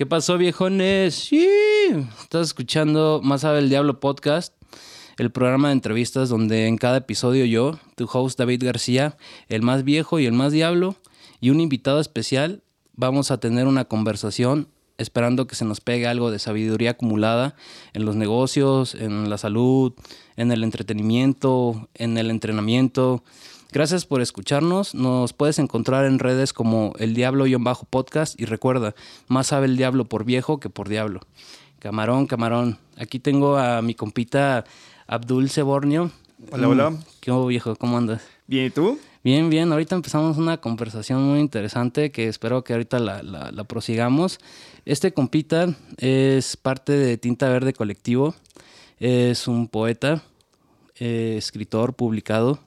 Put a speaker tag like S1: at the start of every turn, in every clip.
S1: ¿Qué pasó, viejones? Sí, estás escuchando Más sabe el Diablo podcast, el programa de entrevistas donde en cada episodio yo, tu host David García, el más viejo y el más diablo, y un invitado especial, vamos a tener una conversación esperando que se nos pegue algo de sabiduría acumulada en los negocios, en la salud, en el entretenimiento, en el entrenamiento. Gracias por escucharnos. Nos puedes encontrar en redes como El Diablo-podcast y recuerda, más sabe el diablo por viejo que por diablo. Camarón, camarón. Aquí tengo a mi compita Abdul Sebornio.
S2: Hola, hola.
S1: ¿Qué hubo, viejo? ¿Cómo andas?
S2: Bien, ¿y tú?
S1: Bien, bien. Ahorita empezamos una conversación muy interesante que espero que ahorita la, la prosigamos. Este compita es parte de Tinta Verde Colectivo. Es un poeta, eh, escritor, publicado,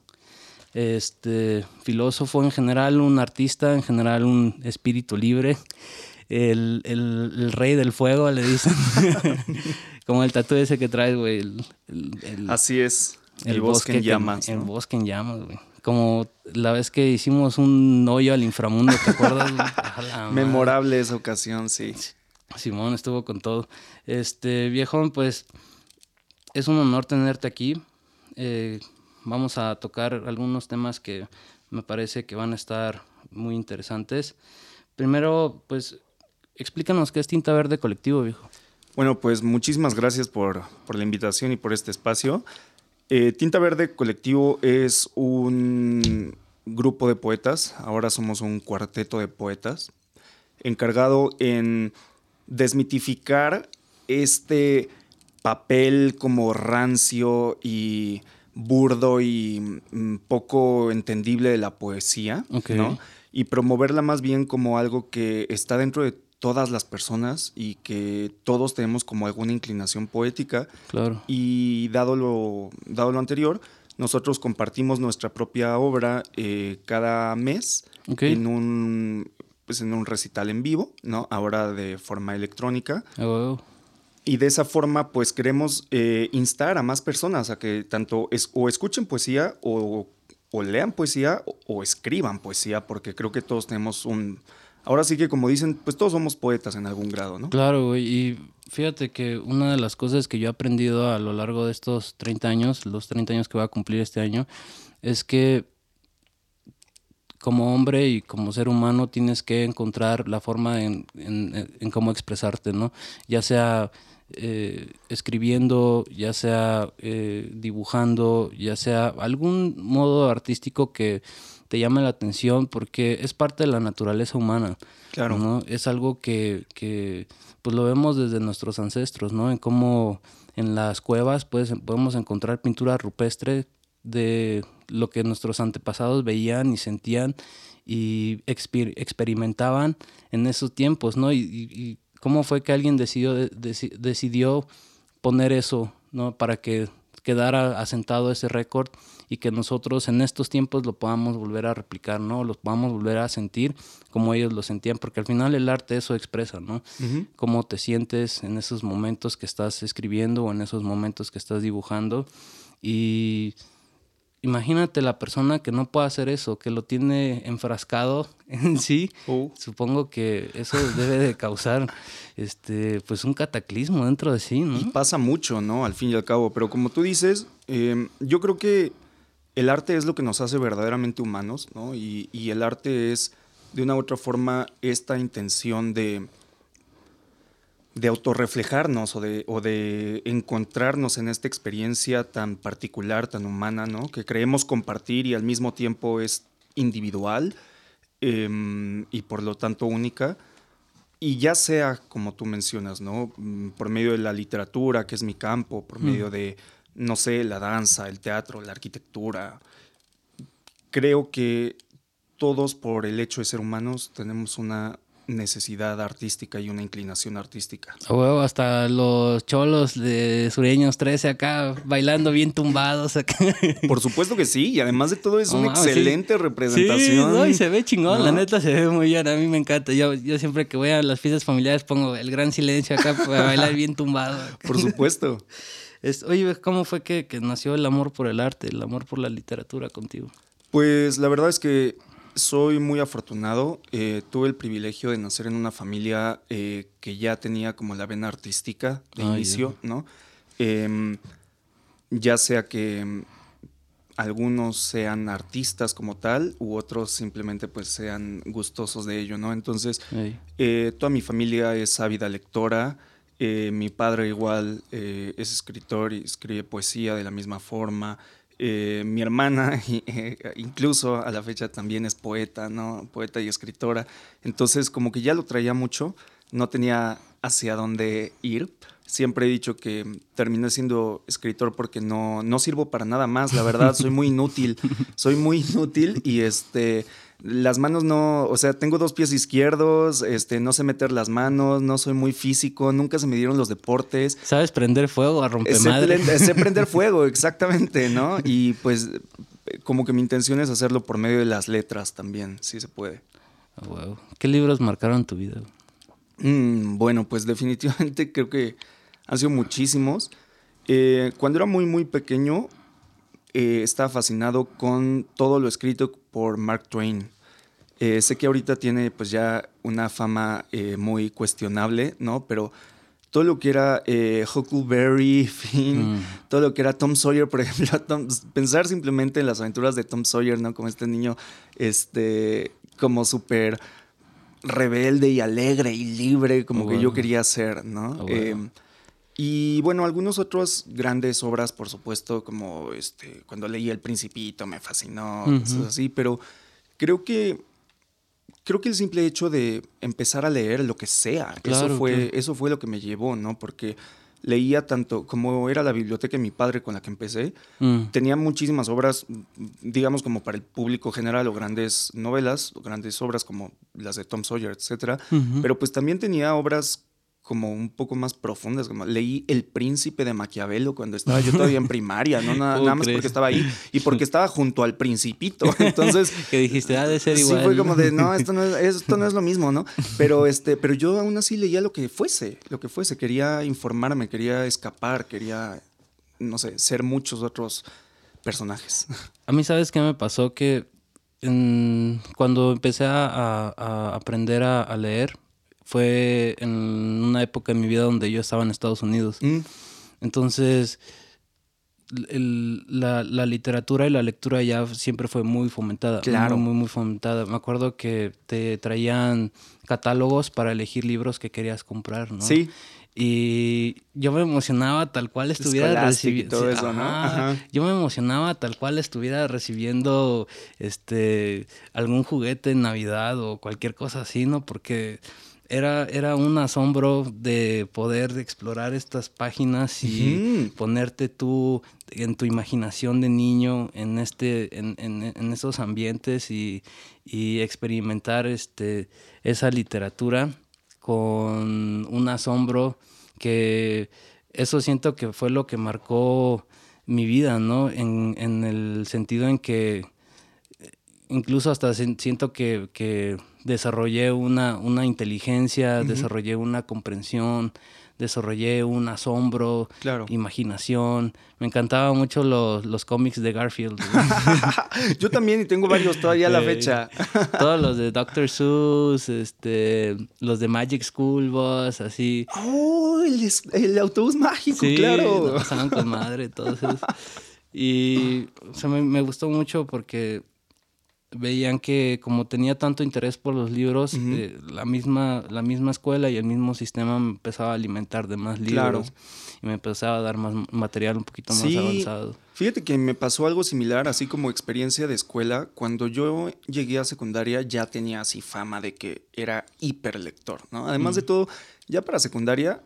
S1: este, filósofo en general, un artista, en general un espíritu libre. El, rey del fuego, le dicen. Como el tatu ese que traes, güey.
S2: Así es. El, bosque, en llamas.
S1: El bosque en llamas, güey. Como la vez que hicimos un hoyo al inframundo, ¿te acuerdas?
S2: Memorable esa ocasión, sí.
S1: Simón estuvo con todo. Este, viejo, pues es un honor tenerte aquí. Eh, vamos a tocar algunos temas que me parece que van a estar muy interesantes. Primero, pues, explícanos qué es Tinta Verde Colectivo, viejo.
S2: Bueno, pues muchísimas gracias por, por la invitación y por este espacio. Eh, Tinta Verde Colectivo es un grupo de poetas, ahora somos un cuarteto de poetas, encargado en desmitificar este papel como rancio y burdo y mm, poco entendible de la poesía, ¿no? Y promoverla más bien como algo que está dentro de todas las personas y que todos tenemos como alguna inclinación poética.
S1: Claro.
S2: Y dado lo, dado lo anterior, nosotros compartimos nuestra propia obra eh, cada mes en un pues en un recital en vivo, ¿no? Ahora de forma electrónica.
S1: Oh.
S2: Y de esa forma, pues queremos eh, instar a más personas a que tanto es, o escuchen poesía o, lean poesía o, escriban poesía, porque creo que todos tenemos un, ahora sí que como dicen, pues todos somos poetas en algún grado, ¿no?
S1: Claro. Y fíjate que una de las cosas que yo he aprendido a lo largo de estos 30 años, los 30 años que voy a cumplir este año, es que como hombre y como ser humano tienes que encontrar la forma en, cómo expresarte, ¿no? Ya sea eh, escribiendo, ya sea eh, dibujando, ya sea algún modo artístico que te llame la atención porque es parte de la naturaleza humana.
S2: Claro.
S1: ¿no? Es algo que, que pues lo vemos desde nuestros ancestros, ¿no? En cómo en las cuevas pues, podemos encontrar pintura rupestre de lo que nuestros antepasados veían y sentían y experimentaban en esos tiempos, ¿no? Y, cómo fue que alguien decidió, decidió poner eso, ¿no? Para que quedara asentado ese récord y que nosotros en estos tiempos lo podamos volver a replicar, ¿no? Lo podamos volver a sentir como ellos lo sentían, porque al final el arte eso expresa, ¿no? Cómo te sientes en esos momentos que estás escribiendo o en esos momentos que estás dibujando y imagínate la persona que no puede hacer eso, que lo tiene enfrascado en sí.
S2: Oh.
S1: Supongo que eso debe de causar este, pues un cataclismo dentro de sí, ¿no?
S2: Y pasa mucho, ¿no? Al fin y al cabo. Pero como tú dices, em, yo creo que el arte es lo que nos hace verdaderamente humanos, ¿no? Y, y el arte es, de una u otra forma, esta intención de de autorreflejarnos o de, o de encontrarnos en esta experiencia tan particular, tan humana, ¿no? Que creemos compartir y al mismo tiempo es individual em, y por lo tanto única. Y ya sea, como tú mencionas, ¿no? Mm, por medio de la literatura, que es mi campo, por medio de, no sé, la danza, el teatro, la arquitectura. Creo que todos, por el hecho de ser humanos, tenemos una necesidad artística y una inclinación artística.
S1: hasta los cholos de Sureños 13 acá bailando bien tumbados acá.
S2: Por supuesto que sí, y además de todo es una excelente representación.
S1: Sí, y se ve chingón, la neta se ve muy bien, a mí me encanta. Yo, yo siempre que voy a las fiestas familiares pongo el gran silencio acá para bailar bien tumbado.
S2: Por supuesto.
S1: Es, oye, ¿cómo fue que, que nació el amor por el arte, el amor por la literatura contigo?
S2: Pues la verdad es que soy muy afortunado. Eh, tuve el privilegio de nacer en una familia eh, que ya tenía como la vena artística de
S1: Ah,
S2: inicio, ¿no? Em, ya sea que mm, algunos sean artistas como tal u otros simplemente pues sean gustosos de ello, ¿no? Entonces, eh, toda mi familia es ávida lectora. eh, mi padre igual eh, es escritor y escribe poesía de la misma forma. Eh, mi hermana eh, incluso a la fecha también es poeta, ¿no? Poeta y escritora. Entonces como que ya lo traía mucho, no tenía hacia dónde ir. Siempre he dicho que terminé siendo escritor porque no, no sirvo para nada más, la verdad, soy muy inútil, soy muy inútil y este, las manos no, o sea, tengo dos pies izquierdos, este, no sé meter las manos, no soy muy físico, nunca se me dieron los deportes.
S1: ¿Sabes prender fuego a
S2: Sé,
S1: rompemadre?
S2: plen- sé prender fuego, exactamente, ¿no? Y pues como que mi intención es hacerlo por medio de las letras también, si se puede.
S1: Huevo. ¿Qué libros marcaron tu vida?
S2: Mm, bueno, pues definitivamente creo que han sido muchísimos. Eh, cuando era muy, muy pequeño, eh, estaba fascinado con todo lo escrito por Mark Twain. Eh, sé que ahorita tiene pues ya una fama eh, muy cuestionable, ¿no? Pero todo lo que era eh, Huckleberry Finn,
S1: Mm.
S2: todo lo que era Tom Sawyer, por ejemplo, Tom- pensar simplemente en las aventuras de Tom Sawyer, ¿no? Como este niño, este, como súper rebelde y alegre y libre, como
S1: Oh,
S2: que yo quería ser, ¿no?
S1: Oh.
S2: Eh, y bueno, algunas otras grandes obras, por supuesto, como este, cuando leí El Principito me fascinó, cosas así, pero creo que creo que el simple hecho de empezar a leer lo que sea,
S1: Claro,
S2: eso fue
S1: claro.
S2: eso fue lo que me llevó, ¿no? Porque leía tanto como era la biblioteca de mi padre con la que empecé,
S1: Mm.
S2: tenía muchísimas obras, digamos como para el público general o grandes novelas, o grandes obras como las de Tom Sawyer, etcétera, pero pues también tenía obras como un poco más profundas, como leí El Príncipe de Maquiavelo cuando estaba yo todavía en primaria, no nada,
S1: ¿Cómo
S2: nada más
S1: crees?
S2: porque estaba ahí y porque estaba junto al Principito, entonces
S1: que dijiste, ha de ser
S2: sí
S1: igual.
S2: fue como de no esto no es, esto no es lo mismo no pero este pero yo aún así leía lo que fuese lo que fuese quería informarme quería escapar quería no sé ser muchos otros personajes
S1: A mí, ¿sabes qué me pasó? Que en- cuando empecé a, a- a aprender a, a leer, fue en una época en mi vida donde yo estaba en Estados Unidos.
S2: Mm,
S1: Entonces, el- la, la literatura y la lectura ya siempre fue muy fomentada.
S2: Claro.
S1: Muy, muy, muy fomentada. Me acuerdo que te traían catálogos para elegir libros que querías comprar, ¿no?
S2: sí
S1: Y yo me emocionaba tal cual estuviera recibiendo. Yo me emocionaba tal cual estuviera recibiendo este algún juguete en Navidad o cualquier cosa así, ¿no? Porque era, era un asombro de poder explorar estas páginas y ponerte tú en tu imaginación de niño en este, en, en, en esos ambientes y, y experimentar este, esa literatura con un asombro que eso siento que fue lo que marcó mi vida, ¿no? En, en el sentido en que eh, incluso hasta siento que, que desarrollé una, una inteligencia, desarrollé una comprensión, desarrollé un asombro,
S2: Claro.
S1: imaginación. Me encantaban mucho los, los cómics de Garfield.
S2: yo también y tengo varios todavía a la fecha
S1: Todos los de Dr. Seuss, este, los de Magic School Bus, así.
S2: oh el, el autobús mágico
S1: Sí,
S2: claro
S1: la pasaban con madre, todos esos. Y o sea, me, me gustó mucho porque veían que como tenía tanto interés por los libros, eh, la, misma, la misma escuela y el mismo sistema me empezaba a alimentar de más
S2: Claro.
S1: libros y me empezaba a dar más material un poquito más
S2: Sí.
S1: avanzado.
S2: Fíjate que me pasó algo similar, así como experiencia de escuela. Cuando yo llegué a secundaria ya tenía así fama de que era hiperlector, ¿no? Además de todo, ya para secundaria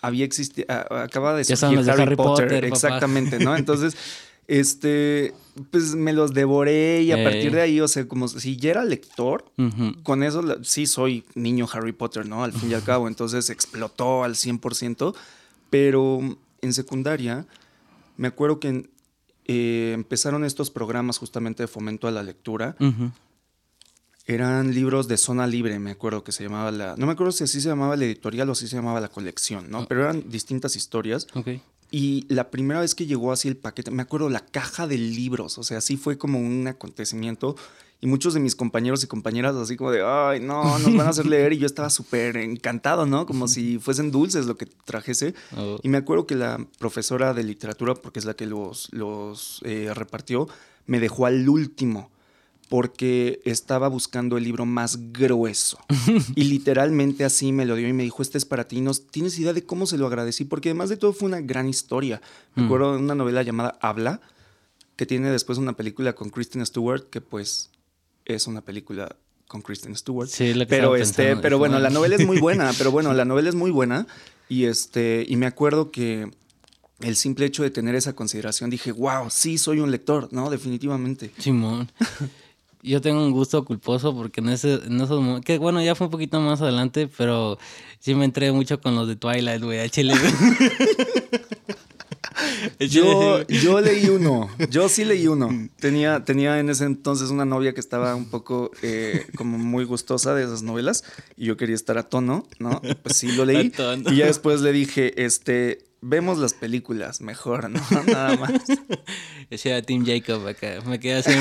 S2: había existido, acaba de surgir Harry,
S1: Harry
S2: Potter, exactamente, ¿no? Entonces, este, pues me los devoré y a partir de ahí, o sea, como si ya era lector, con eso sí soy niño Harry Potter, ¿no? Al fin y al cabo, entonces explotó al 100%, pero en secundaria me acuerdo que eh, empezaron estos programas justamente de fomento a la lectura. Eran libros de zona libre, me acuerdo que se llamaba la... No me acuerdo si así se llamaba la editorial o así se llamaba la colección, ¿no? Pero eran distintas historias.
S1: Ok.
S2: Y la primera vez que llegó así el paquete, me acuerdo la caja de libros, o sea, así fue como un acontecimiento. y muchos de mis compañeros y compañeras así como de, ay, no, nos van a hacer leer y yo estaba súper encantado, ¿no? Como si fuesen dulces lo que trajese.
S1: Oh.
S2: Y me acuerdo que la profesora de literatura, porque es la que los, los eh, repartió, me dejó al último porque estaba buscando el libro más grueso. y literalmente así me lo dio y me dijo, este es para ti. No tienes idea de cómo se lo agradecí, porque además de todo fue una gran historia. Me
S1: Mm.
S2: acuerdo de una novela llamada Habla, que tiene después una película con Kristen Stewart, que pues es una película con Kristen Stewart.
S1: Sí, lo que
S2: pero este, pero bueno, la novela es muy buena, pero bueno, la novela es muy buena y este y me acuerdo que el simple hecho de tener esa consideración dije, "Wow, sí soy un lector", ¿no? Definitivamente.
S1: Simón. Yo tengo un gusto culposo porque en, ese, en esos momentos, que bueno, ya fue un poquito más adelante, pero sí me entré mucho con los de Twilight, güey, a Chile.
S2: Yo, yo leí uno, yo sí leí uno. Tenía, tenía en ese entonces una novia que estaba un poco eh, como muy gustosa de esas novelas y yo quería estar a tono, ¿no? Pues sí lo leí. Y ya después le dije, este, vemos las películas mejor, ¿no? Nada más.
S1: Ese era Team Jacob acá. Me quedé a hacer,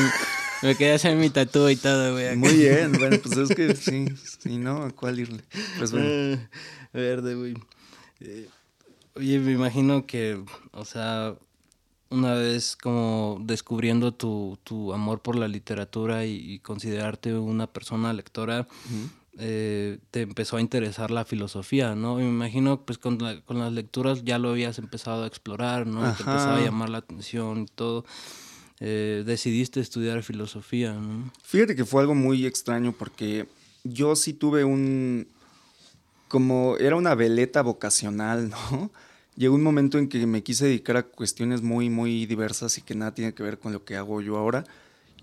S1: me quedé a hacer mi tatú y todo, güey.
S2: Muy bien, bueno, pues es que sí, sí, ¿no? ¿A cuál irle? Pues bueno.
S1: Eh, Verde, güey. Eh, Oye, me imagino que, o sea, una vez como descubriendo tu, tu amor por la literatura y, y considerarte una persona lectora, eh, te empezó a interesar la filosofía, ¿no? Y me imagino, pues con, la- con las lecturas ya lo habías empezado a explorar, ¿no? Te empezaba a llamar la atención y todo. Eh, decidiste estudiar filosofía, ¿no?
S2: Fíjate que fue algo muy extraño porque yo sí tuve un. como era una veleta vocacional, ¿no? Llegó un momento en que me quise dedicar a cuestiones muy, muy diversas y que nada tiene que ver con lo que hago yo ahora.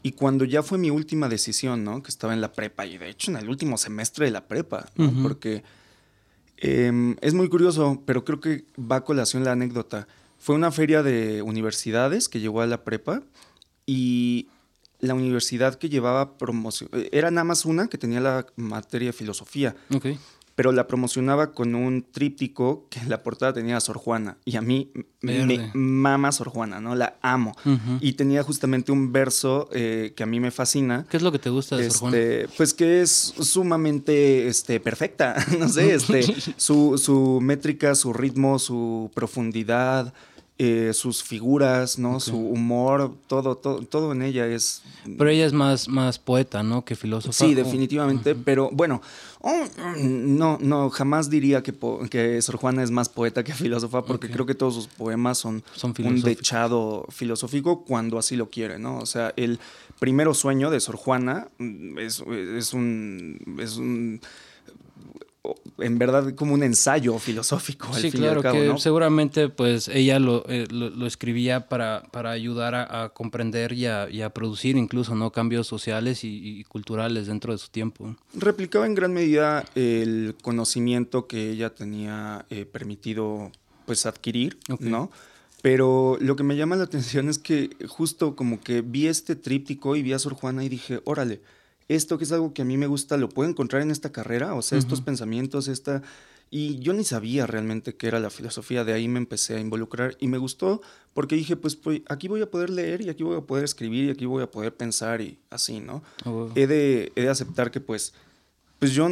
S2: Y cuando ya fue mi última decisión, ¿no? Que estaba en la prepa y de hecho en el último semestre de la prepa, ¿no? Porque em, es muy curioso, pero creo que va a colación la anécdota. Fue una feria de universidades que llegó a la prepa y la universidad que llevaba promoción, era nada más una que tenía la materia de filosofía,
S1: Ok.
S2: pero la promocionaba con un tríptico que en la portada tenía a Sor Juana. Y a mí me mama Sor Juana, ¿no? La amo. Y tenía justamente un verso eh, que a mí me fascina.
S1: ¿Qué es lo que te gusta de Sor Juana?
S2: Este, pues que es sumamente este, perfecta, no sé, este, su, su métrica, su ritmo, su profundidad, eh, sus figuras, ¿no? Su humor, todo, todo, todo en ella es...
S1: Pero ella es más, más poeta, ¿no? Que filósofa.
S2: Sí,
S1: Oh,
S2: definitivamente, pero bueno, oh, no, no, jamás diría que, que Sor Juana es más poeta que filósofa, porque creo que todos sus poemas son,
S1: Son
S2: un dechado filosófico cuando así lo quiere, ¿no? O sea, el primero sueño de Sor Juana mm, es, es un... Es un en verdad como un ensayo filosófico al
S1: Sí,
S2: fin
S1: claro,
S2: y al cabo,
S1: que
S2: ¿no?
S1: seguramente pues ella lo, eh, lo, lo escribía para, para ayudar a, a comprender y a, y a producir incluso no cambios sociales y, y culturales dentro de su tiempo.
S2: replicaba en gran medida el conocimiento que ella tenía eh, permitido pues adquirir. ¿no? Pero lo que me llama la atención es que justo como que vi este tríptico y vi a Sor Juana y dije, órale, esto que es algo que a mí me gusta, ¿lo puedo encontrar en esta carrera? O sea, estos pensamientos, esta... Y yo ni sabía realmente qué era la filosofía, de ahí me empecé a involucrar y me gustó porque dije, pues, pues aquí voy a poder leer y aquí voy a poder escribir y aquí voy a poder pensar y así, ¿no?
S1: Ah,
S2: he de, he de aceptar que pues, pues yo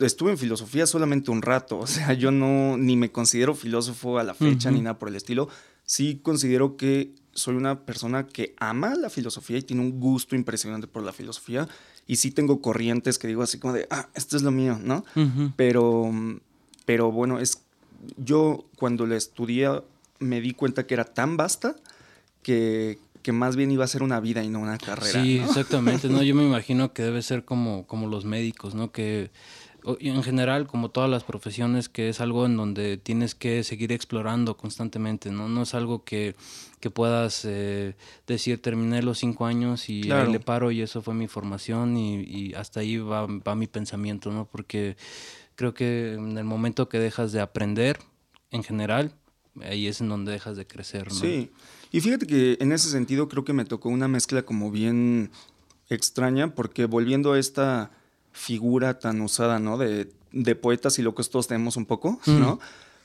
S2: estuve en filosofía solamente un rato, o sea, yo no, ni me considero filósofo a la fecha ni nada por el estilo, sí considero que soy una persona que ama la filosofía y tiene un gusto impresionante por la filosofía y sí tengo corrientes que digo así como de, ah, esto es lo mío, ¿no? Pero, pero bueno, es, yo cuando la estudié me di cuenta que era tan vasta que, que más bien iba a ser una vida y no una carrera.
S1: Sí,
S2: ¿no?
S1: exactamente. No, yo me imagino que debe ser como, como los médicos, ¿no? Que en general, como todas las profesiones, que es algo en donde tienes que seguir explorando constantemente, ¿no? No es algo que, que puedas eh, decir, terminé los cinco años y
S2: Claro.
S1: ahí le paro y eso fue mi formación y, y hasta ahí va, va mi pensamiento, ¿no? Porque creo que en el momento que dejas de aprender, en general, ahí es en donde dejas de crecer, ¿no?
S2: Sí, y fíjate que en ese sentido creo que me tocó una mezcla como bien extraña, porque volviendo a esta figura tan usada, ¿no? De, de poetas y locos todos tenemos un poco, ¿no?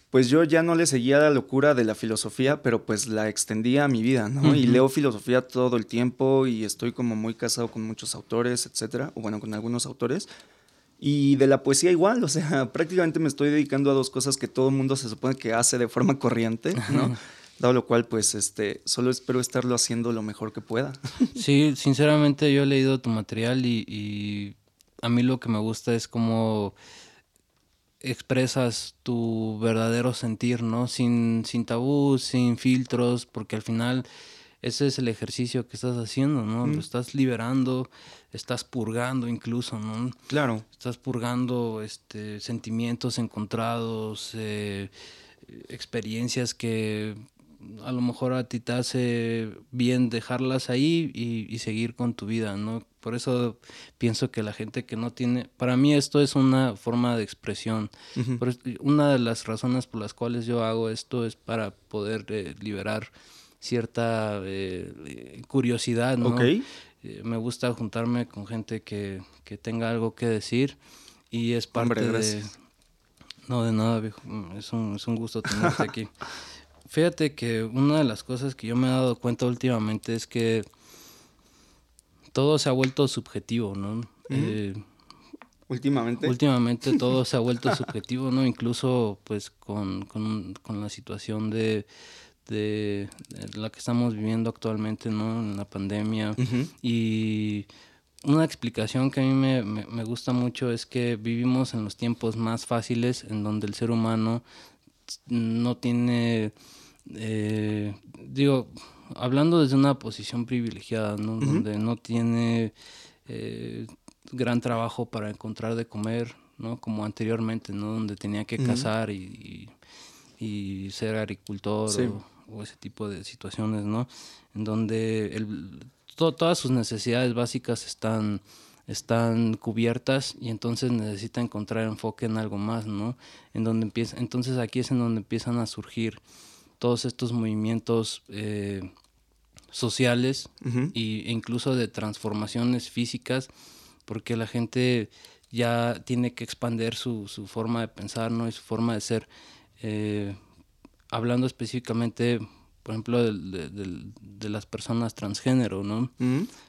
S2: pues yo ya no le seguía la locura de la filosofía, pero pues la extendía a mi vida, ¿no? Y leo filosofía todo el tiempo y estoy como muy casado con muchos autores, etcétera, o bueno, con algunos autores. Y de la poesía igual, o sea, prácticamente me estoy dedicando a dos cosas que todo el mundo se supone que hace de forma corriente, ¿no? Dado lo cual, pues, este, solo espero estarlo haciendo lo mejor que pueda.
S1: Sí, sinceramente yo he leído tu material y, y a mí lo que me gusta es cómo expresas tu verdadero sentir, ¿no? Sin, sin tabús, sin filtros, porque al final ese es el ejercicio que estás haciendo, ¿no? Lo estás liberando, estás purgando incluso, ¿no?
S2: Claro.
S1: Estás purgando este, sentimientos encontrados, eh, experiencias que a lo mejor a ti te hace bien dejarlas ahí y, seguir con tu vida, ¿no? Por eso pienso que la gente que no tiene, para mí esto es una forma de expresión. una de las razones por las cuales yo hago esto es para poder eh, liberar cierta eh, curiosidad, ¿no?
S2: Okay.
S1: Eh, me gusta juntarme con gente que, que, tenga algo que decir y es parte de... No, de nada, viejo. Es un, es un gusto tenerte aquí. Fíjate que una de las cosas que yo me he dado cuenta últimamente es que todo se ha vuelto subjetivo, ¿no?
S2: Eh, últimamente.
S1: Últimamente todo se ha vuelto subjetivo, ¿no? Incluso pues con, la situación de, de, la que estamos viviendo actualmente, ¿no? En la pandemia. Y una explicación que a mí me, me, gusta mucho es que vivimos en los tiempos más fáciles en donde el ser humano no tiene eh, digo, hablando desde una posición privilegiada, ¿no? Donde no tiene eh, gran trabajo para encontrar de comer, ¿no? Como anteriormente, ¿no? Donde tenía que cazar y, y, ser agricultor o, ese tipo de situaciones, ¿no? En donde el, todas sus necesidades básicas están están cubiertas y entonces necesita encontrar enfoque en algo más, ¿no? En donde empieza, entonces aquí es en donde empiezan a surgir todos estos movimientos eh, sociales e incluso de transformaciones físicas, porque la gente ya tiene que expandir su, forma de pensar ¿no? y su forma de ser. Eh, hablando específicamente, por ejemplo, de, las personas transgénero, ¿no?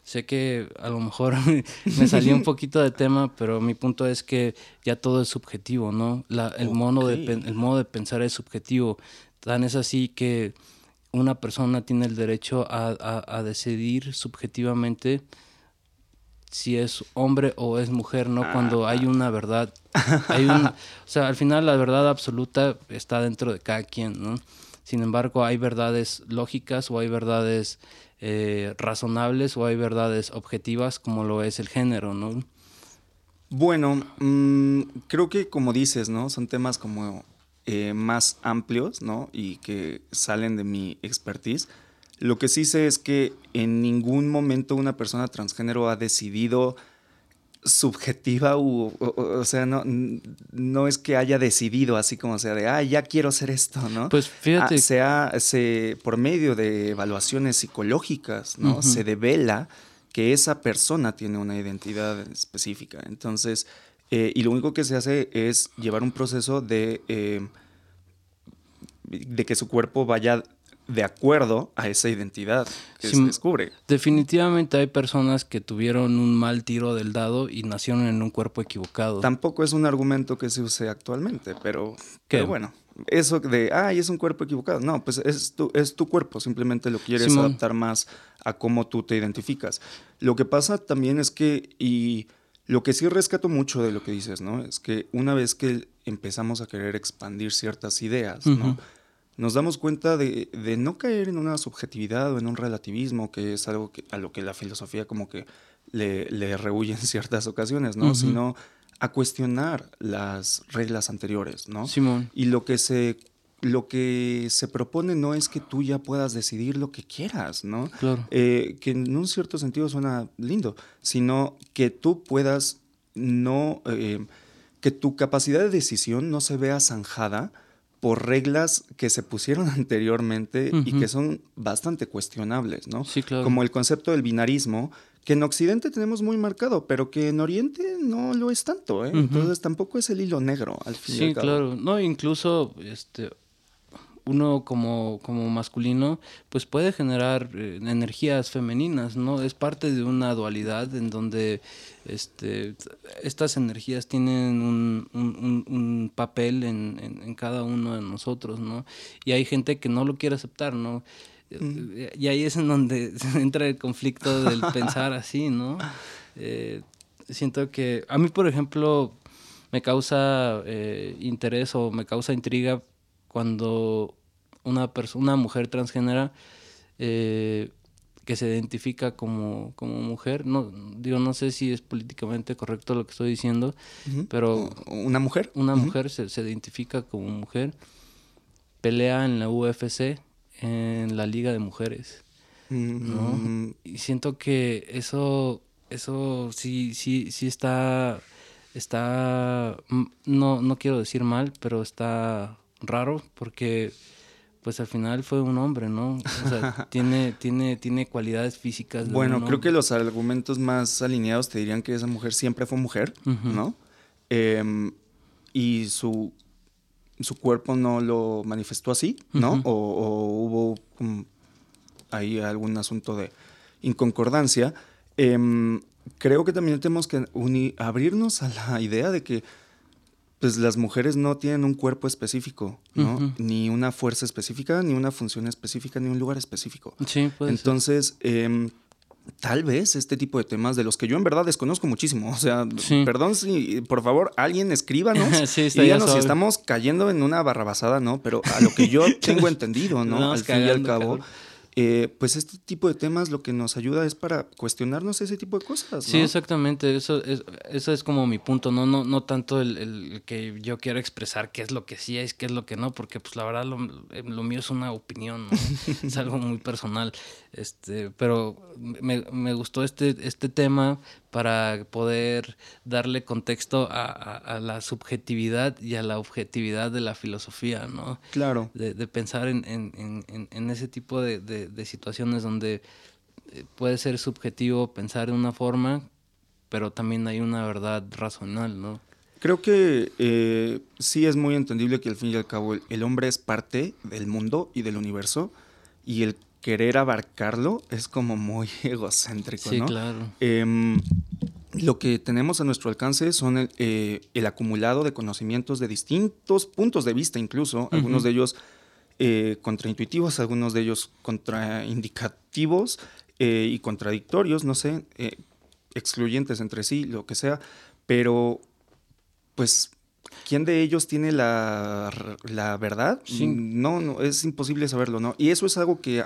S1: Sé que a lo mejor me salió un poquito de tema, pero mi punto es que ya todo es subjetivo, ¿no? La, el, modo de, el modo de pensar es subjetivo. Tan es así que una persona tiene el derecho a, decidir subjetivamente si es hombre o es mujer, ¿no? Cuando hay una verdad. Hay un, o sea, al final la verdad absoluta está dentro de cada quien, ¿no? Sin embargo, hay verdades lógicas o hay verdades eh, razonables o hay verdades objetivas como lo es el género, ¿no?
S2: Bueno, mm, creo que como dices, ¿no? Son temas como eh, más amplios, ¿no? Y que salen de mi expertise. Lo que sí sé es que en ningún momento una persona transgénero ha decidido subjetiva o, o, sea, no, no es que haya decidido así como sea de, ah, ya quiero hacer esto, ¿no?
S1: Pues fíjate. Ah,
S2: sea, se, por medio de evaluaciones psicológicas, ¿no? Se devela que esa persona tiene una identidad específica. Entonces, eh, y lo único que se hace es llevar un proceso de, eh, de que su cuerpo vaya de acuerdo a esa identidad que se descubre.
S1: Definitivamente hay personas que tuvieron un mal tiro del dado y nacieron en un cuerpo equivocado.
S2: Tampoco es un argumento que se use actualmente, pero, pero bueno, eso de, ay, es un cuerpo equivocado. No, pues es tu, es tu cuerpo, simplemente lo quieres adaptar más a cómo tú te identificas. Lo que pasa también es que, y lo que sí rescato mucho de lo que dices, ¿no? Es que una vez que empezamos a querer expandir ciertas ideas, ¿no? Nos damos cuenta de, no caer en una subjetividad o en un relativismo, que es algo que, a lo que la filosofía como que le, le rehuye en ciertas ocasiones, ¿no? Sino a cuestionar las reglas anteriores, ¿no?
S1: Simón.
S2: Y lo que se lo que se propone no es que tú ya puedas decidir lo que quieras, ¿no?
S1: Claro.
S2: Eh, que en un cierto sentido suena lindo, sino que tú puedas no, eh, que tu capacidad de decisión no se vea zanjada por reglas que se pusieron anteriormente y que son bastante cuestionables, ¿no?
S1: Sí, claro.
S2: Como el concepto del binarismo, que en Occidente tenemos muy marcado, pero que en Oriente no lo es tanto, ¿eh? Entonces tampoco es el hilo negro al fin.
S1: Sí, claro. No, incluso este uno como, como masculino, pues puede generar eh, energías femeninas, ¿no? Es parte de una dualidad en donde este, estas energías tienen un, un, papel en, en, cada uno de nosotros, ¿no? Y hay gente que no lo quiere aceptar, ¿no? Mm. Y ahí es en donde entra el conflicto del pensar así, ¿no? Eh, siento que a mí, por ejemplo, me causa eh, interés o me causa intriga cuando una, una mujer transgénera eh, que se identifica como, como, mujer, no, digo, no sé si es políticamente correcto lo que estoy diciendo, pero...
S2: ¿Una mujer?
S1: Una mujer se, se, identifica como mujer, pelea en la UFC, en la Liga de Mujeres, ¿no? Mm. Y siento que eso, eso sí, sí, sí está, está, mm, no, no quiero decir mal, pero está raro porque pues al final fue un hombre, ¿no? O sea, tiene, tiene, tiene cualidades físicas.
S2: bueno, creo que los argumentos más alineados te dirían que esa mujer siempre fue mujer, ¿no? Em, y su, su cuerpo no lo manifestó así, ¿no? o, hubo ahí algún asunto de inconcordancia. Em, creo que también tenemos que abrirnos a la idea de que pues las mujeres no tienen un cuerpo específico, ¿no? Ni una fuerza específica, ni una función específica, ni un lugar específico.
S1: Sí, puede
S2: Entonces, em, tal vez este tipo de temas de los que yo en verdad desconozco muchísimo. O sea, perdón si, por favor, alguien escríbanos sí, y díganos si estamos cayendo en una barrabasada, ¿no? Pero a lo que yo tengo entendido, ¿no? al fin y al cabo. Eh, pues este tipo de temas lo que nos ayuda es para cuestionarnos ese tipo de cosas.
S1: Sí, exactamente, eso es, eso es como mi punto, no, no, no tanto el, que yo quiero expresar qué es lo que sí es, qué es lo que no, porque pues la verdad lo, mío es una opinión, es algo muy personal, este, pero me, me gustó este, este tema para poder darle contexto a, la subjetividad y a la objetividad de la filosofía, ¿no?
S2: Claro.
S1: De, pensar en, en, ese tipo de, situaciones donde eh, puede ser subjetivo pensar de una forma, pero también hay una verdad racional, ¿no?
S2: Creo que eh, sí es muy entendible que al fin y al cabo el, hombre es parte del mundo y del universo y el querer abarcarlo es como muy egocéntrico,
S1: sí,
S2: ¿no?
S1: claro.
S2: Em, lo que tenemos a nuestro alcance son el, eh, acumulado de conocimientos de distintos puntos de vista, incluso, algunos de ellos eh, contraintuitivos, algunos de ellos contraindicativos eh, y contradictorios, no sé, excluyentes entre sí, lo que sea, pero pues ¿Quién de ellos tiene la, verdad? No, no, es imposible saberlo, ¿no? Y eso es algo que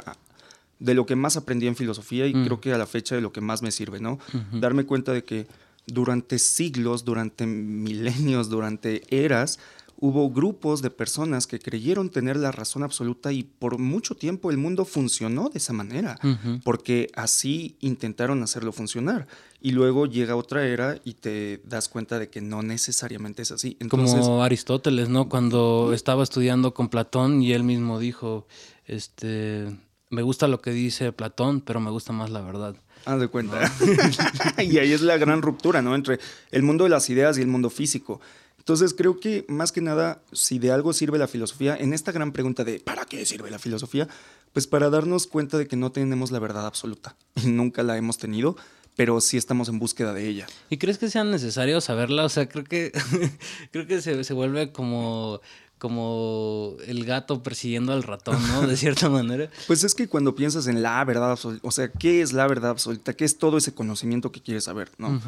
S2: de lo que más aprendí en filosofía y mm. creo que a la fecha de lo que más me sirve, ¿no? Darme cuenta de que durante siglos, durante milenios, durante eras, hubo grupos de personas que creyeron tener la razón absoluta y por mucho tiempo el mundo funcionó de esa manera, porque así intentaron hacerlo funcionar. Y luego llega otra era y te das cuenta de que no necesariamente es así.
S1: Como Aristóteles, ¿no? Cuando estaba estudiando con Platón y él mismo dijo, este, me gusta lo que dice Platón, pero me gusta más la verdad.
S2: Haz de cuenta. y ahí es la gran ruptura, ¿no? Entre el mundo de las ideas y el mundo físico. Entonces creo que más que nada, si de algo sirve la filosofía, en esta gran pregunta de ¿para qué sirve la filosofía? Pues para darnos cuenta de que no tenemos la verdad absoluta y nunca la hemos tenido, pero sí estamos en búsqueda de ella.
S1: ¿Y crees que sea necesario saberla? O sea, creo que, creo que se, se vuelve como como el gato persiguiendo al ratón, ¿no? De cierta manera.
S2: Pues es que cuando piensas en la verdad absoluta, o sea, ¿qué es la verdad absoluta? ¿Qué es todo ese conocimiento que quieres saber, ¿no?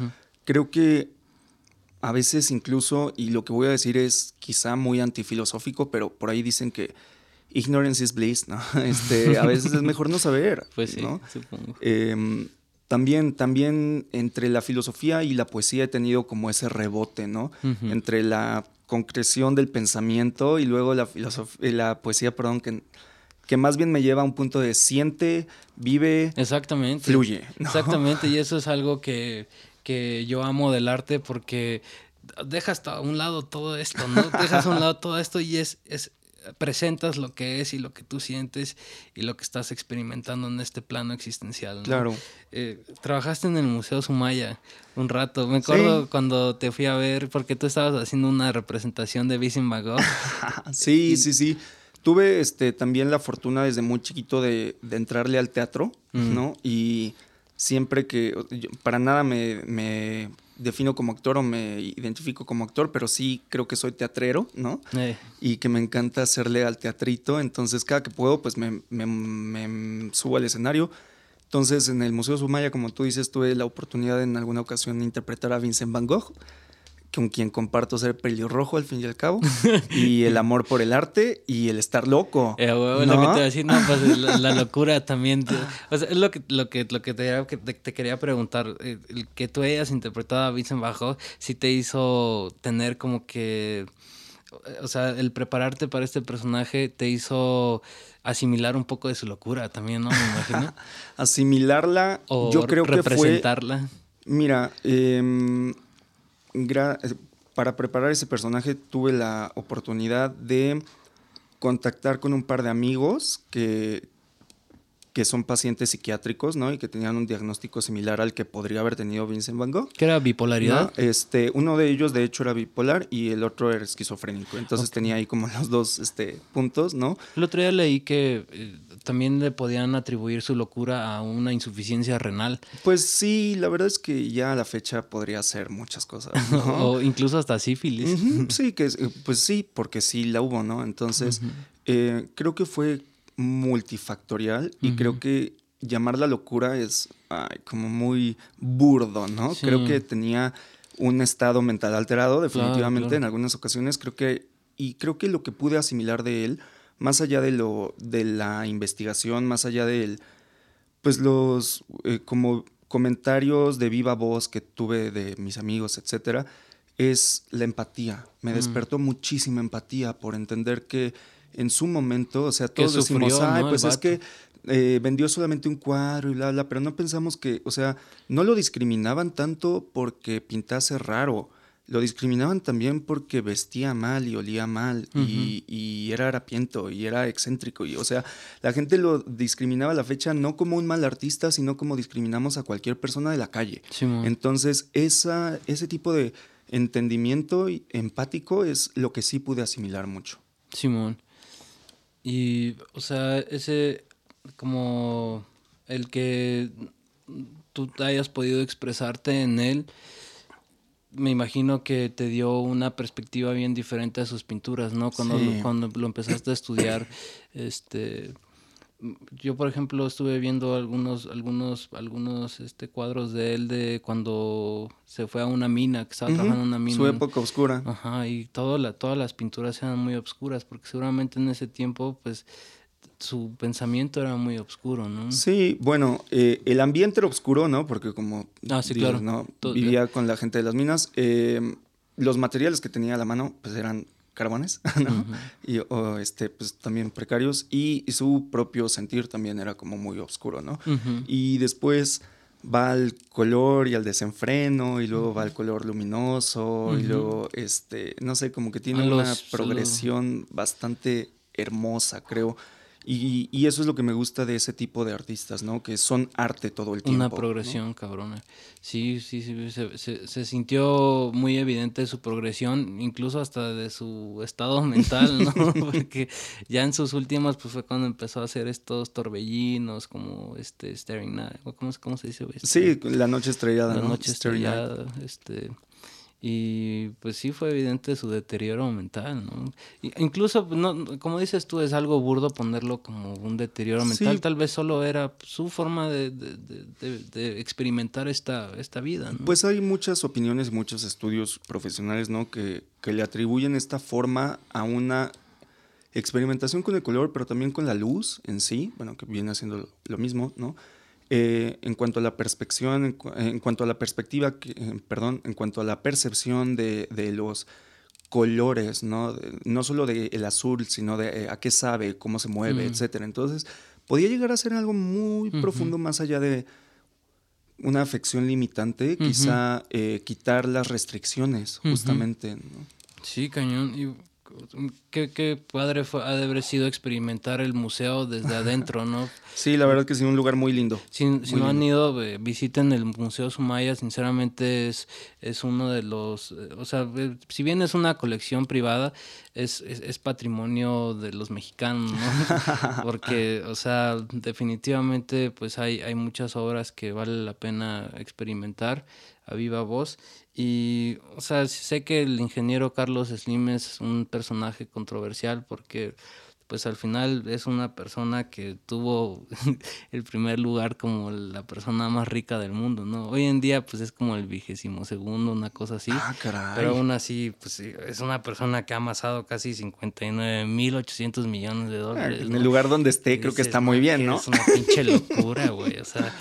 S2: Creo que a veces incluso, y lo que voy a decir es quizá muy antifilosófico, pero por ahí dicen que ignorance is bliss, ¿no? Este, a veces es mejor no saber.
S1: Pues sí,
S2: ¿no?
S1: supongo.
S2: Em, también, también entre la filosofía y la poesía he tenido como ese rebote, ¿no? Entre la concreción del pensamiento y luego la, la poesía, perdón, que, que más bien me lleva a un punto de siente, vive,
S1: Exactamente.
S2: fluye.
S1: Exactamente, y eso es algo que, que yo amo del arte porque dejas a un lado todo esto, ¿no? Dejas a un lado todo esto y es, es presentas lo que es y lo que tú sientes y lo que estás experimentando en este plano existencial.
S2: Claro.
S1: Eh, trabajaste en el Museo Sumaya un rato. Me acuerdo cuando te fui a ver, porque tú estabas haciendo una representación de Vincent Van Gogh.
S2: sí, sí, sí. Tuve este, también la fortuna desde muy chiquito de, entrarle al teatro, ¿no? Y siempre que, para nada me, defino como actor o me identifico como actor, pero sí creo que soy teatrero, ¿no? Eh. Y que me encanta hacerle al teatrito, entonces cada que puedo, pues me, me, subo al escenario. Entonces en el Museo Sumaya, como tú dices, tuve la oportunidad en alguna ocasión de interpretar a Vincent Van Gogh con quien comparto ser pelirrojo al fin y al cabo, y el amor por el arte y el estar loco.
S1: Eh, lo que te voy a decir, no, pues la, locura también. o sea, es lo que, lo que, lo que, te, quería preguntar. Eh, el que tú hayas interpretado a Vincent Bajo, sí te hizo tener como que. O sea, el prepararte para este personaje te hizo asimilar un poco de su locura también, ¿no? Me imagino.
S2: Asimilarla, yo creo que fue.
S1: Representarla.
S2: Mira, eh para preparar ese personaje tuve la oportunidad de contactar con un par de amigos que, que son pacientes psiquiátricos, ¿no? Y que tenían un diagnóstico similar al que podría haber tenido Vincent Van Gogh.
S1: ¿Qué era bipolaridad?
S2: Este, uno de ellos, de hecho, era bipolar y el otro era esquizofrénico. Entonces tenía ahí como los dos este, puntos, ¿no?
S1: El otro día leí que eh, también le podían atribuir su locura a una insuficiencia renal.
S2: Pues sí, la verdad es que ya a la fecha podría ser muchas cosas.
S1: o incluso hasta sífilis.
S2: Sí, que pues sí, porque sí la hubo, ¿no? Entonces, eh, creo que fue multifactorial y creo que llamar la locura es como muy burdo, ¿no? Creo que tenía un estado mental alterado, definitivamente, en algunas ocasiones. Creo que, y creo que lo que pude asimilar de él, más allá de lo, de la investigación, más allá de pues los, eh, como comentarios de viva voz que tuve de mis amigos, etcétera, es la empatía. Me despertó muchísima empatía por entender que en su momento, o sea, todos decimos, ay, pues es que eh, vendió solamente un cuadro y bla, bla, pero no pensamos que, o sea, no lo discriminaban tanto porque pintase raro, lo discriminaban también porque vestía mal y olía mal y, era harapiento y era excéntrico. Y, o sea, la gente lo discriminaba a la fecha no como un mal artista, sino como discriminamos a cualquier persona de la calle. Entonces, esa, ese tipo de entendimiento empático es lo que sí pude asimilar mucho.
S1: Simón. Y, o sea, ese, como el que tú hayas podido expresarte en él, me imagino que te dio una perspectiva bien diferente a sus pinturas, ¿no? Cuando, cuando lo empezaste a estudiar, este yo por ejemplo estuve viendo algunos algunos algunos este cuadros de él de cuando se fue a una mina que estaba trabajando en una mina.
S2: Su época oscura.
S1: Ajá y todo la, todas las pinturas eran muy oscuras porque seguramente en ese tiempo pues su pensamiento era muy oscuro, ¿no?
S2: Sí, bueno, eh, el ambiente era oscuro, ¿no? Porque como ah, sí, claro. ¿no? vivía con la gente de las minas, eh, los materiales que tenía a la mano pues eran carbones, ¿no? y, o este, pues también precarios, y, su propio sentir también era como muy oscuro, ¿no? Y después va al color y al desenfreno, y luego va al color luminoso, y luego, este, no sé, como que tiene una progresión bastante hermosa, creo. Y, eso es lo que me gusta de ese tipo de artistas, ¿no? Que son arte todo el tiempo.
S1: Una progresión, cabrona. Sí, sí, sí. Se, se, sintió muy evidente su progresión, incluso hasta de su estado mental, ¿no? Porque ya en sus últimas, pues fue cuando empezó a hacer estos torbellinos, como este Staring Night. ¿Cómo, cómo se dice?
S2: sí, La Noche Estrellada,
S1: La Noche Estrellada, este y pues sí fue evidente su deterioro mental, ¿no? incluso, pues, no, como dices tú, es algo burdo ponerlo como un deterioro mental. Tal vez solo era su forma de, de, experimentar esta, esta vida, ¿no?
S2: Pues hay muchas opiniones, muchos estudios profesionales, ¿no? Que, que le atribuyen esta forma a una experimentación con el color, pero también con la luz en sí, bueno, que viene haciendo lo mismo, ¿no? Eh, en cuanto a la perspección, en, cuanto a la perspectiva, eh, perdón, en cuanto a la percepción de, los colores, ¿no? no solo del azul, sino de eh, a qué sabe, cómo se mueve, etc. Entonces, podía llegar a ser algo muy profundo más allá de una afección limitante, quizá quitar las restricciones, justamente.
S1: Sí, cañón. Y qué, qué padre fue, ha de haber sido experimentar el museo desde adentro, ¿no?
S2: Sí, la verdad es que sí, un lugar muy lindo.
S1: Si, no han ido, eh, visiten el Museo Sumaya, sinceramente es, es uno de los, eh, o sea, eh, si bien es una colección privada, es, es, patrimonio de los mexicanos, ¿no? Porque, o sea, definitivamente pues hay, hay muchas obras que vale la pena experimentar a viva voz. Y, o sea, sé que el ingeniero Carlos Slim es un personaje controversial porque, pues al final es una persona que tuvo el primer lugar como la persona más rica del mundo, ¿no? Hoy en día, pues es como el vigésimo segundo, una cosa así.
S2: Ah, caray.
S1: Pero aún así, pues es una persona que ha amasado casi 59 mil 800 millones de dólares.
S2: en el lugar donde esté, creo que está muy bien, ¿no?
S1: Es una pinche locura, güey. O sea.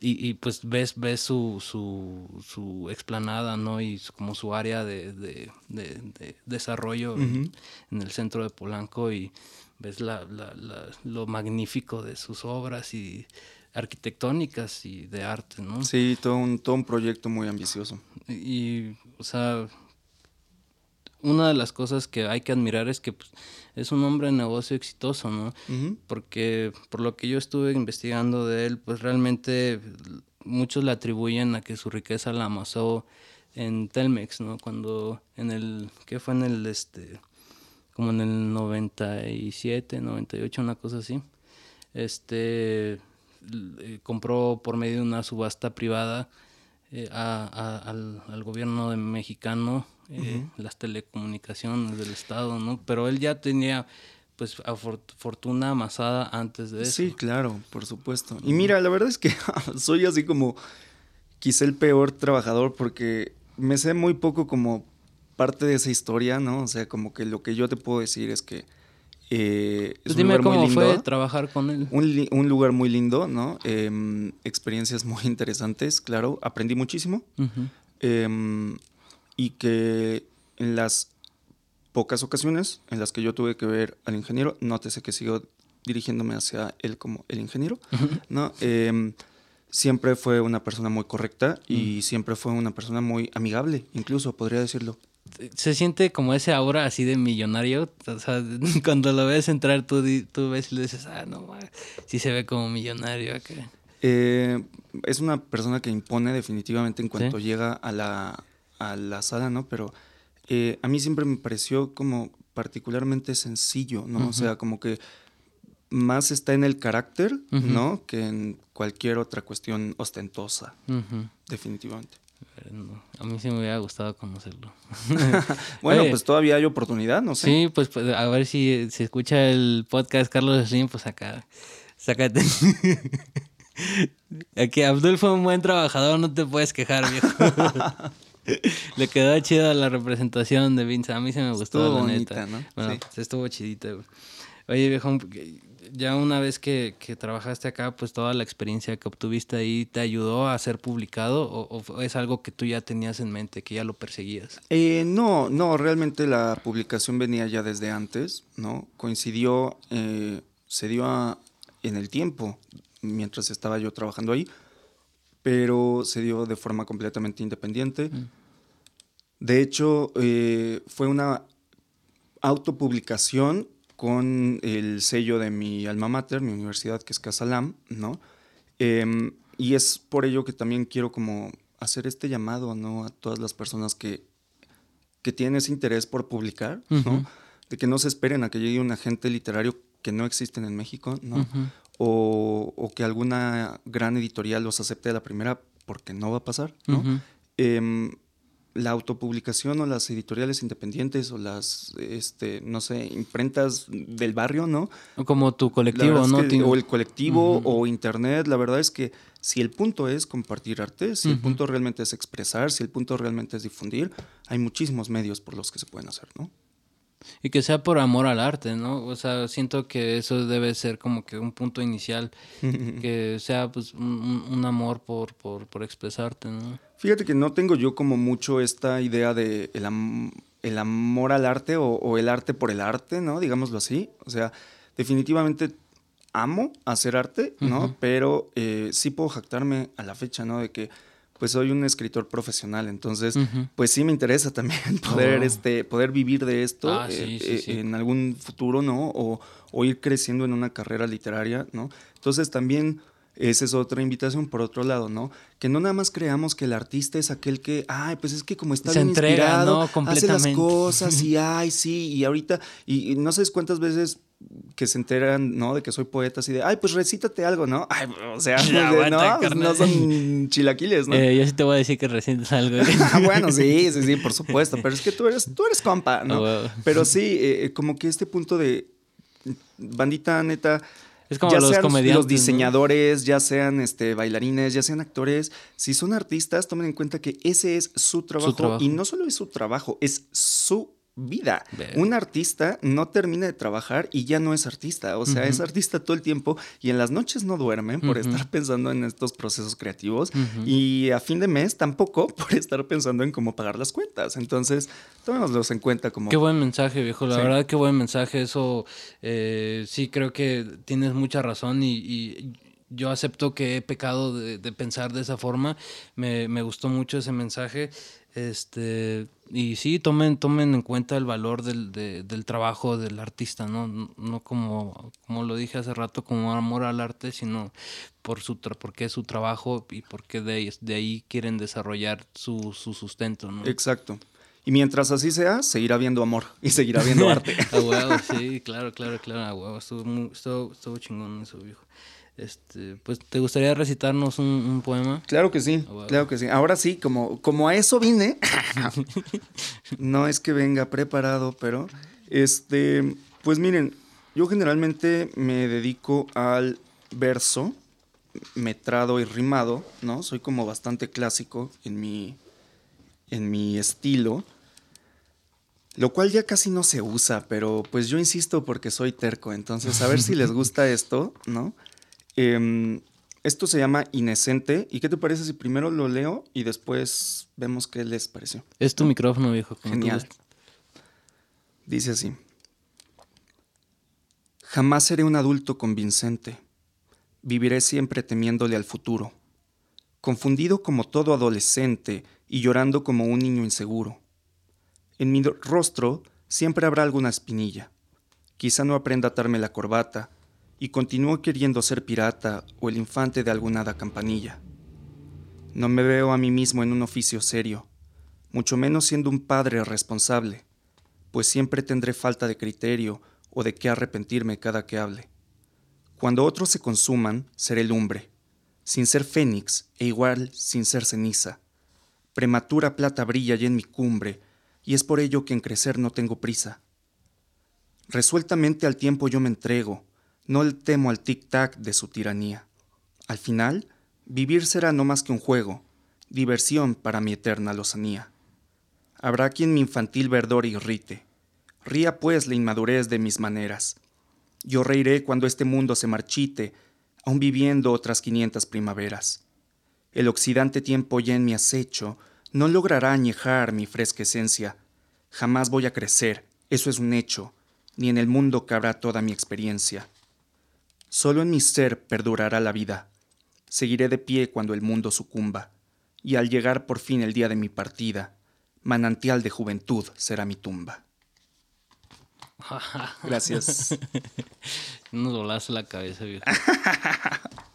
S1: Y, y, pues ves, ves su, su, su explanada, ¿no? Y como su área de, de, de, desarrollo en, el centro de Polanco y ves la, la, lo magnífico de sus obras y arquitectónicas y de arte, ¿no?
S2: Sí, todo un, todo un proyecto muy ambicioso.
S1: Y, o sea, una de las cosas que hay que admirar es que pues, es un hombre de negocio exitoso, ¿no? Porque por lo que yo estuve investigando de él, pues realmente muchos le atribuyen a que su riqueza la amasó en Telmex, ¿no? Cuando en el, ¿qué fue en el, este, como en el 97, 98, una cosa así, este, eh, compró por medio de una subasta privada eh, al, al, gobierno mexicano eh, las telecomunicaciones del Estado, ¿no? Pero él ya tenía pues fortuna amasada antes de eso.
S2: Sí, claro, por supuesto. Y mira, la verdad es que soy así como quizá el peor trabajador porque me sé muy poco como parte de esa historia, ¿no? O sea, como que lo que yo te puedo decir es que eh,
S1: es pues un lugar cómo muy lindo, fue trabajar con él.
S2: Un, lugar muy lindo, ¿no? Em, experiencias muy interesantes, claro. Aprendí muchísimo y que en las pocas ocasiones en las que yo tuve que ver al ingeniero, nótese que sigo dirigiéndome hacia él como el ingeniero, ¿no? Em, siempre fue una persona muy correcta y siempre fue una persona muy amigable, incluso podría decirlo.
S1: Se siente como ese aura así de millonario. O sea, cuando lo ves entrar, tú, tú ves y le dices, ah, no, sí se ve como millonario acá.
S2: Eh, es una persona que impone definitivamente en cuanto llega a la, a la sala, ¿no? Pero eh, a mí siempre me pareció como particularmente sencillo, ¿no? O sea, como que más está en el carácter, ¿no? Que en cualquier otra cuestión ostentosa, definitivamente.
S1: A mí sí me hubiera gustado conocerlo.
S2: bueno, pues todavía hay oportunidad, no sé.
S1: Sí, pues, pues a ver si se escucha el podcast Carlos Slim, pues acá, sácate. Aquí Abdul fue un buen trabajador, no te puedes quejar, viejo. Le quedó chida la representación de Vince. A mí se me gustó,
S2: estuvo la neta. ¿no?
S1: Bueno, pues estuvo chidita, Oye, viejo, ya una vez que, trabajaste acá, pues toda la experiencia que obtuviste ahí te ayudó a ser publicado o, es algo que tú ya tenías en mente, que ya lo perseguías?
S2: Eh, no, no, realmente la publicación venía ya desde antes, ¿no? Coincidió, eh, se dio en el tiempo, mientras estaba yo trabajando ahí, pero se dio de forma completamente independiente. Mm. De hecho, eh, fue una autopublicación con el sello de mi alma mater, mi universidad, que es Casalam, ¿no? Em, y es por ello que también quiero como hacer este llamado, ¿no? A todas las personas que, que tienen ese interés por publicar, ¿no? De que no se esperen a que llegue un agente literario que no existen en México, ¿no? o, o, que alguna gran editorial los acepte a la primera, porque no va a pasar, ¿no? La autopublicación o las editoriales independientes o las, este, no sé, imprentas del barrio, ¿no?
S1: Como tu colectivo, ¿no?
S2: o el colectivo o internet, la verdad es que si el punto es compartir arte, si el punto realmente es expresar, si el punto realmente es difundir, hay muchísimos medios por los que se pueden hacer, ¿no?
S1: Y que sea por amor al arte, ¿no? O sea, siento que eso debe ser como que un punto inicial, que sea pues un, amor por, por, por, expresarte, ¿no?
S2: Fíjate que no tengo yo como mucho esta idea de el, el amor al arte o, el arte por el arte, ¿no? Digámoslo así. O sea, definitivamente amo hacer arte, ¿no? Pero eh, sí puedo jactarme a la fecha, ¿no? De que pues soy un escritor profesional, entonces pues sí me interesa también poder, oh. este, poder vivir de esto ah, eh, eh, en algún futuro, ¿no? O, o, ir creciendo en una carrera literaria, ¿no? Entonces también esa es otra invitación por otro lado, ¿no? Que no nada más creamos que el artista es aquel que, ay, pues es que como está bien inspirado, hace las cosas y ay, sí, y ahorita, y, no sé cuántas veces que se enteran, ¿no? De que soy poeta, así de, ay, pues recítate algo, ¿no? Ay, o sea, no, pues no son chilaquiles, ¿no?
S1: Eh, yo sí te voy a decir que recientes algo.
S2: Ah, bueno, sí, sí, sí, por supuesto, pero es que tú eres, tú eres compa, ¿no? Ah, pero sí, eh, eh, como que este punto de bandita neta, es como ya los sean comediantes, los diseñadores, ya sean este, bailarines, ya sean actores, si son artistas, tomen en cuenta que ese es su trabajo, y no solo es su trabajo, es su vida. Un artista no termina de trabajar y ya no es artista. O sea, es artista todo el tiempo y en las noches no duermen por estar pensando en estos procesos creativos y a fin de mes tampoco por estar pensando en cómo pagar las cuentas. Entonces, tomémoslos en cuenta como...
S1: Qué buen mensaje, viejo. La verdad, qué buen mensaje. Eso eh, sí creo que tienes mucha razón y, yo acepto que he pecado de, pensar de esa forma. Me, me, gustó mucho ese mensaje. Este, y sí, tomen, tomen en cuenta el valor del, del trabajo del artista, ¿no? No como, como lo dije hace rato, como amor al arte, sino por su porque es su trabajo y porque de de ahí quieren desarrollar su, su sustento, ¿no?
S2: Exacto. Y mientras así sea, seguirá habiendo amor y seguirá habiendo arte.
S1: a huevo, sí, claro, claro, claro, a huevo. Estuvo, estuvo, estuvo chingón eso, viejo. Este, pues, ¿te gustaría recitarnos un, poema?
S2: Claro que sí, ah, claro que sí. Ahora sí, como, como a eso vine, no es que venga preparado, pero, este, pues miren, yo generalmente me dedico al verso, metrado y rimado, ¿no? Soy como bastante clásico en mi, en mi estilo, lo cual ya casi no se usa, pero pues yo insisto porque soy terco, entonces a ver si les gusta esto, ¿no? Em, esto se llama Inescente. ¿Y qué te parece si primero lo leo y después vemos qué les pareció?
S1: Es tu micrófono, viejo.
S2: Genial. Dice así. Jamás seré un adulto convincente. Viviré siempre temiéndole al futuro. Confundido como todo adolescente y llorando como un niño inseguro. En mi rostro siempre habrá alguna espinilla. Quizá no aprenda a atarme la corbata y continúo queriendo ser pirata o el infante de alguna hada campanilla. No me veo a mí mismo en un oficio serio, mucho menos siendo un padre responsable, pues siempre tendré falta de criterio o de qué arrepentirme cada que hable. Cuando otros se consuman, seré lumbre, sin ser fénix e igual sin ser ceniza. Prematura plata brilla ya en mi cumbre, y es por ello que en crecer no tengo prisa. Resueltamente al tiempo yo me entrego, no le temo al tic-tac de su tiranía. Al final, vivir será no más que un juego, diversión para mi eterna lozanía. Habrá quien mi infantil verdor irrite. Ría pues la inmadurez de mis maneras. Yo reiré cuando este mundo se marchite, aun viviendo otras quinientas primaveras. El oxidante tiempo ya en mi acecho no logrará añejar mi fresca esencia. Jamás voy a crecer, eso es un hecho, ni en el mundo cabrá toda mi experiencia. Solo en mi ser perdurará la vida. Seguiré de pie cuando el mundo sucumba, y al llegar por fin el día de mi partida, manantial de juventud será mi tumba. Gracias.
S1: Nos volaste la cabeza, viejo.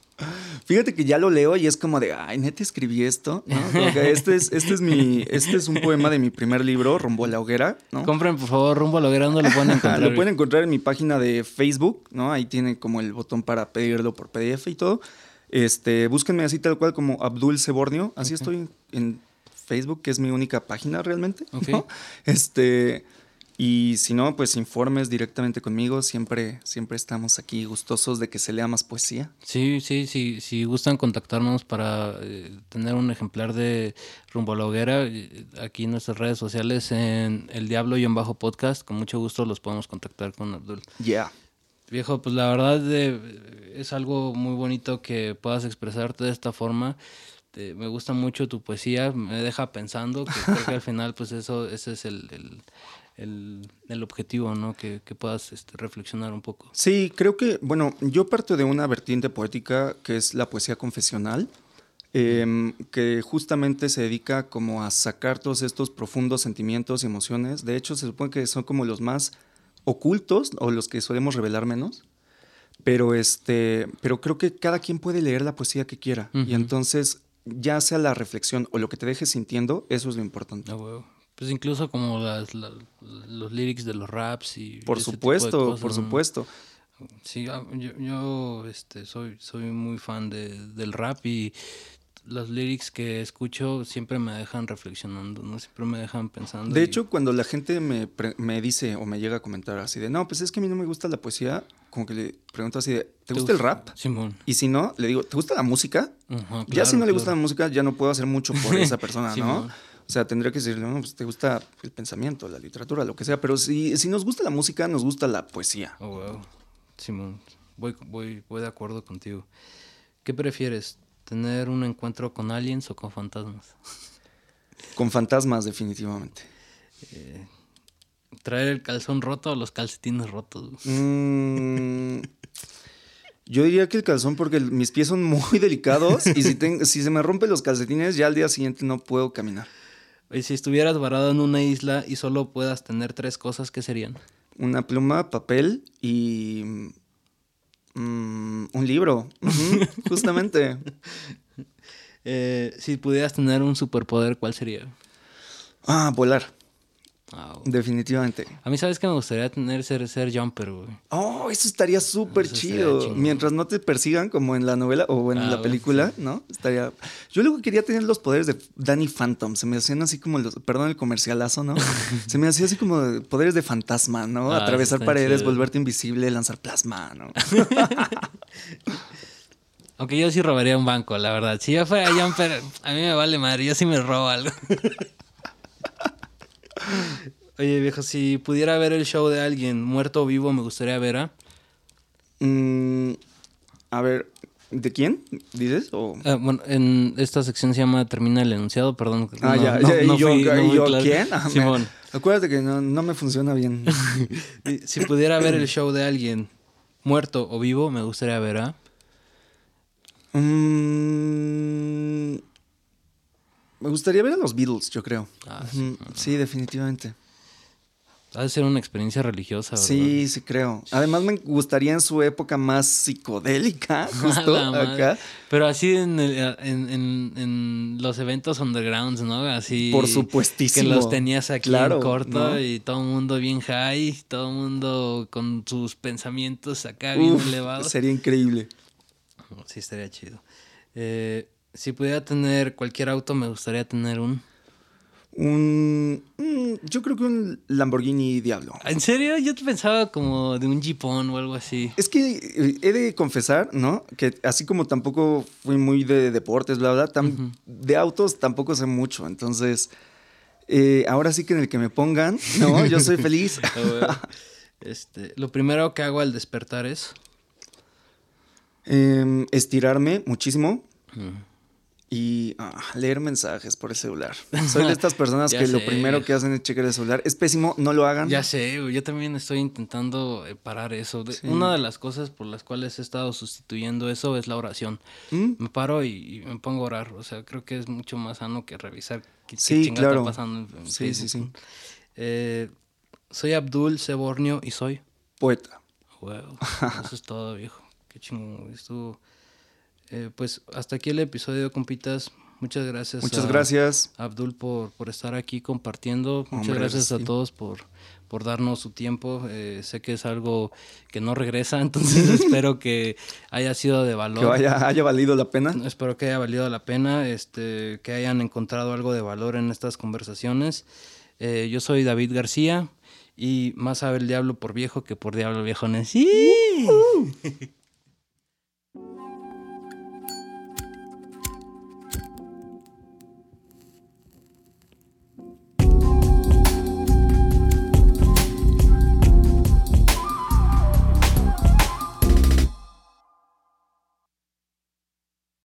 S2: Fíjate que ya lo leo y es como de, ay, neta escribí esto, este es, este es mi, este es un poema de mi primer libro, Rumbo a la Hoguera, ¿no?
S1: Compren, por favor, Rumbo a la Hoguera, ¿dónde lo pueden encontrar?
S2: lo pueden encontrar en mi página de Facebook, ¿no? Ahí tiene como el botón para pedirlo por PDF y todo. Este, búsquenme así tal cual como Abdul Sebornio, así estoy en Facebook, que es mi única página realmente, Este... Y si no, pues informes directamente conmigo. Siempre, siempre estamos aquí gustosos de que se lea más poesía.
S1: Sí, sí, sí. Si gustan contactarnos para eh, tener un ejemplar de Rumbo a la Hoguera, eh, aquí en nuestras redes sociales, en El Diablo y en Bajo Podcast, con mucho gusto los podemos contactar con Abdul.
S2: Ya.
S1: Viejo, pues la verdad eh, es algo muy bonito que puedas expresarte de esta forma. me gusta mucho tu poesía, me deja pensando que creo que al final, pues eso, ese es el el, el objetivo, ¿no? Que, que puedas este, reflexionar un poco.
S2: Sí, creo que, bueno, yo parto de una vertiente poética que es la poesía confesional. em, que justamente se dedica como a sacar todos estos profundos sentimientos y emociones. De hecho, se supone que son como los más ocultos o los que solemos revelar menos. Pero, este, pero creo que cada quien puede leer la poesía que quiera. Y entonces, ya sea la reflexión o lo que te dejes sintiendo, eso es lo importante.
S1: Ah, huevo. Pues incluso como las, la- los lyrics de los raps y
S2: Por supuesto,
S1: cosas,
S2: por
S1: ¿no?
S2: supuesto.
S1: Sí, ah, yo, yo este, soy, soy muy fan de, del rap y los lyrics que escucho siempre me dejan reflexionando, ¿no? Siempre me dejan pensando.
S2: De
S1: y-
S2: hecho, cuando la gente me, pre- me dice o me llega a comentar así de, no, pues es que a mí no me gusta la poesía, como que le pregunto así de, ¿te gusta el rap?
S1: Simón.
S2: Y si no, le digo, ¿te gusta la música? Ya si
S1: claro,
S2: no le gusta la música, ya no puedo hacer mucho por esa persona, ¿no? O sea, tendría que decirle, no, pues te gusta el pensamiento, la literatura, lo que sea. Pero si, si nos gusta la música, nos gusta la poesía.
S1: Oh, wow. Simón, voy, voy, voy de acuerdo contigo. ¿Qué prefieres? ¿Tener un encuentro con aliens o con fantasmas?
S2: Con fantasmas, definitivamente.
S1: ¿Traer el calzón roto o los calcetines rotos?
S2: Mm, yo diría que el calzón porque mis pies son muy delicados y si, ten- si se me rompen los calcetines, ya al día siguiente no puedo caminar.
S1: Y si estuvieras varado en una isla y solo puedas tener tres cosas, ¿qué serían?
S2: Una pluma, papel y mm, un libro. Justamente.
S1: Eh, si pudieras tener un superpoder, ¿cuál sería?
S2: Ah, volar.
S1: Ah.
S2: Definitivamente.
S1: A mí, ¿sabes que me gustaría tener ser, ser jumper, güey?
S2: Oh, eso estaría súper chido. Mientras no te persigan como en la novela o en
S1: Ah,
S2: la película, ¿no? Estaría. Yo luego quería tener los poderes de Danny Phantom. Se me hacían así como los. Perdón el comercialazo, ¿no? Se me hacía así como de poderes de fantasma, ¿no?
S1: Ah,
S2: Atravesar paredes,
S1: chido.
S2: volverte invisible, lanzar plasma, ¿no?
S1: Aunque yo sí robaría un banco, la verdad. Si yo fuera jumper, a mí me vale madre. Yo sí me robo algo. Oye, viejo, si pudiera ver el show de alguien muerto o vivo, me gustaría ver a...
S2: Mm, a ver, ¿de quién dices? O...
S1: Ah, bueno, en esta sección se llama Termina el enunciado, perdón.
S2: Ah,
S1: no-
S2: ya,
S1: no-
S2: ya, y yo,
S1: fui- no
S2: y
S1: fui
S2: yo,
S1: claro.
S2: ¿quién? Ah, me-
S1: Simón,
S2: Acuérdate que no, no me funciona bien.
S1: si pudiera ver el show de alguien muerto o vivo, me gustaría ver a...
S2: Mm, me gustaría ver a los Beatles, yo creo.
S1: Ah,
S2: sí, definitivamente.
S1: Ha de ser una experiencia religiosa, ¿verdad?
S2: Sí, sí creo. Además me gustaría en su época más psicodélica, justo acá.
S1: Pero así en, el- en, en- en los eventos undergrounds, ¿no? Así.
S2: Por
S1: Que
S2: supuestísimo.
S1: los tenías aquí
S2: Claro,
S1: en corto
S2: ¿no?
S1: y todo el mundo bien high, todo el mundo con sus pensamientos acá bien elevados.
S2: sería increíble.
S1: Sí, estaría chido. Eh, si pudiera tener cualquier auto, me gustaría tener un.
S2: Un, mm, yo creo que un Lamborghini Diablo.
S1: ¿En serio? Yo te pensaba como de un Jeepón o algo así.
S2: Es que eh, he de confesar, ¿no? Que así como tampoco fui muy de deportes, bla, bla, tam- de autos tampoco sé mucho. Entonces, eh, ahora sí que en el que me pongan, ¿no? Yo soy feliz.
S1: Este, lo primero que hago al despertar es.
S2: Em, estirarme muchísimo y ah, leer mensajes por el celular. Soy de estas personas que lo primero que hacen es checar el celular. Es pésimo, no lo hagan.
S1: Ya sé, yo también estoy intentando eh, parar eso.
S2: Sí.
S1: Una de las cosas por las cuales he estado sustituyendo eso es la oración.
S2: ¿Mm?
S1: Me paro y, y me pongo a orar. O sea, creo que es mucho más sano que revisar qué,
S2: Sí, claro.
S1: está pasando en,
S2: Sí, sí, sí.
S1: Eh, soy Abdul Sebornio y soy.
S2: Poeta.
S1: Wow, eso es todo, viejo. Qué chingón, estuvo. Eh, pues hasta aquí el episodio, compitas. Muchas gracias.
S2: Muchas
S1: a-
S2: gracias.
S1: Abdul por, por estar aquí compartiendo. Muchas
S2: Hombre,
S1: gracias a todos por, por darnos su tiempo. Eh, sé que es algo que no regresa, entonces espero que haya sido de valor.
S2: Que vaya, haya valido la pena.
S1: Espero que haya valido la pena, este, que hayan encontrado algo de valor en estas conversaciones. Eh, yo soy David García y más sabe el diablo por viejo que por diablo viejo. Sí.